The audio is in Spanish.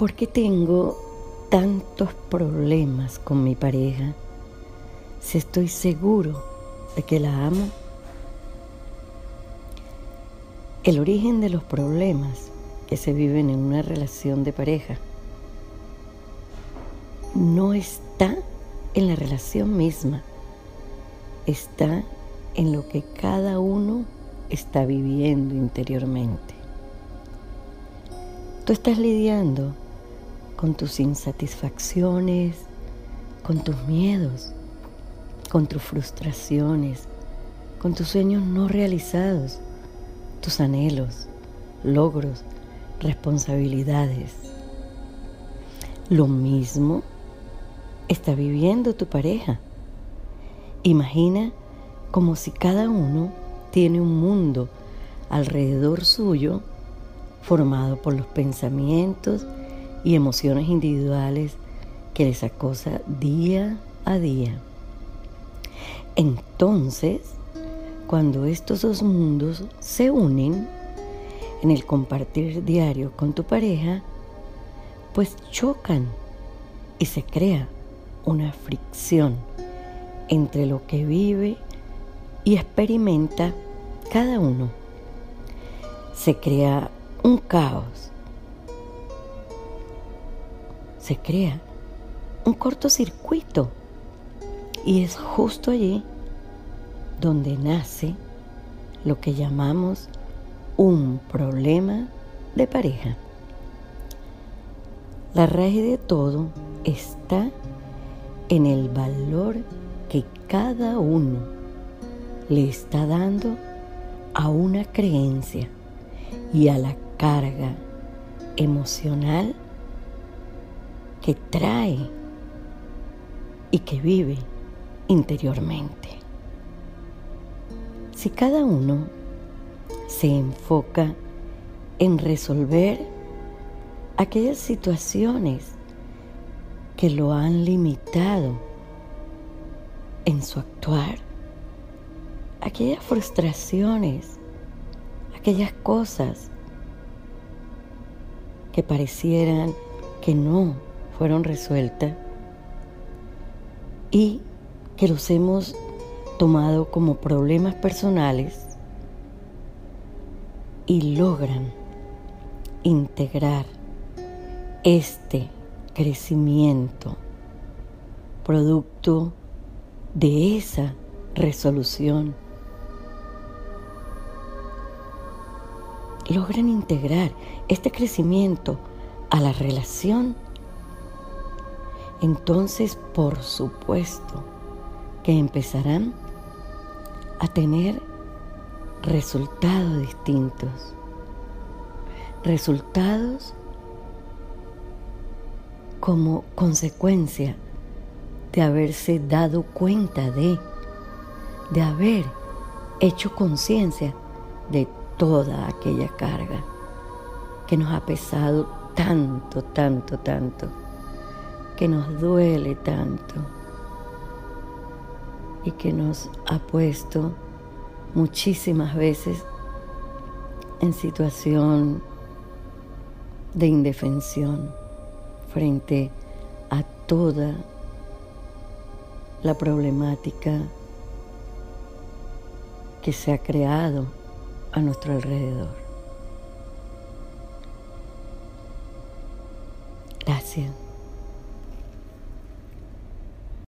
¿por qué tengo tantos problemas con mi pareja si estoy seguro de que la amo? El origen de los problemas que se viven en una relación de pareja no está en la relación misma, está en lo que cada uno está viviendo interiormente. Tú estás lidiando con tus insatisfacciones, con tus miedos, con tus frustraciones, con tus sueños no realizados, tus anhelos, logros, responsabilidades. Lo mismo está viviendo tu pareja. Imagina como si cada uno tiene un mundo alrededor suyo formado por los pensamientos y emociones individuales que les acosa día a día. Entonces, cuando estos dos mundos se unen en el compartir diario con tu pareja, pues chocan y se crea una fricción entre lo que vive y experimenta cada uno. Se crea un caos. Se crea un cortocircuito. Y es justo allí donde nace lo que llamamos un problema de pareja. La raíz de todo está en el valor que cada uno le está dando a una creencia y a la carga emocional que trae y que vive interiormente. Si cada uno se enfoca en resolver aquellas situaciones que lo han limitado en su actuar, aquellas frustraciones, aquellas cosas que parecieran que no fueron resueltas y que los hemos tomado como problemas personales y logran integrar este crecimiento, producto de esa resolución. Logran integrar este crecimiento a la relación, entonces por supuesto que empezarán a tener resultados distintos, resultados como consecuencia de haberse dado cuenta de, de haber hecho conciencia de toda aquella carga que nos ha pesado tanto, tanto, tanto, que nos duele tanto y que nos ha puesto muchísimas veces en situación de indefensión frente a toda la problemática que se ha creado a nuestro alrededor. Gracias.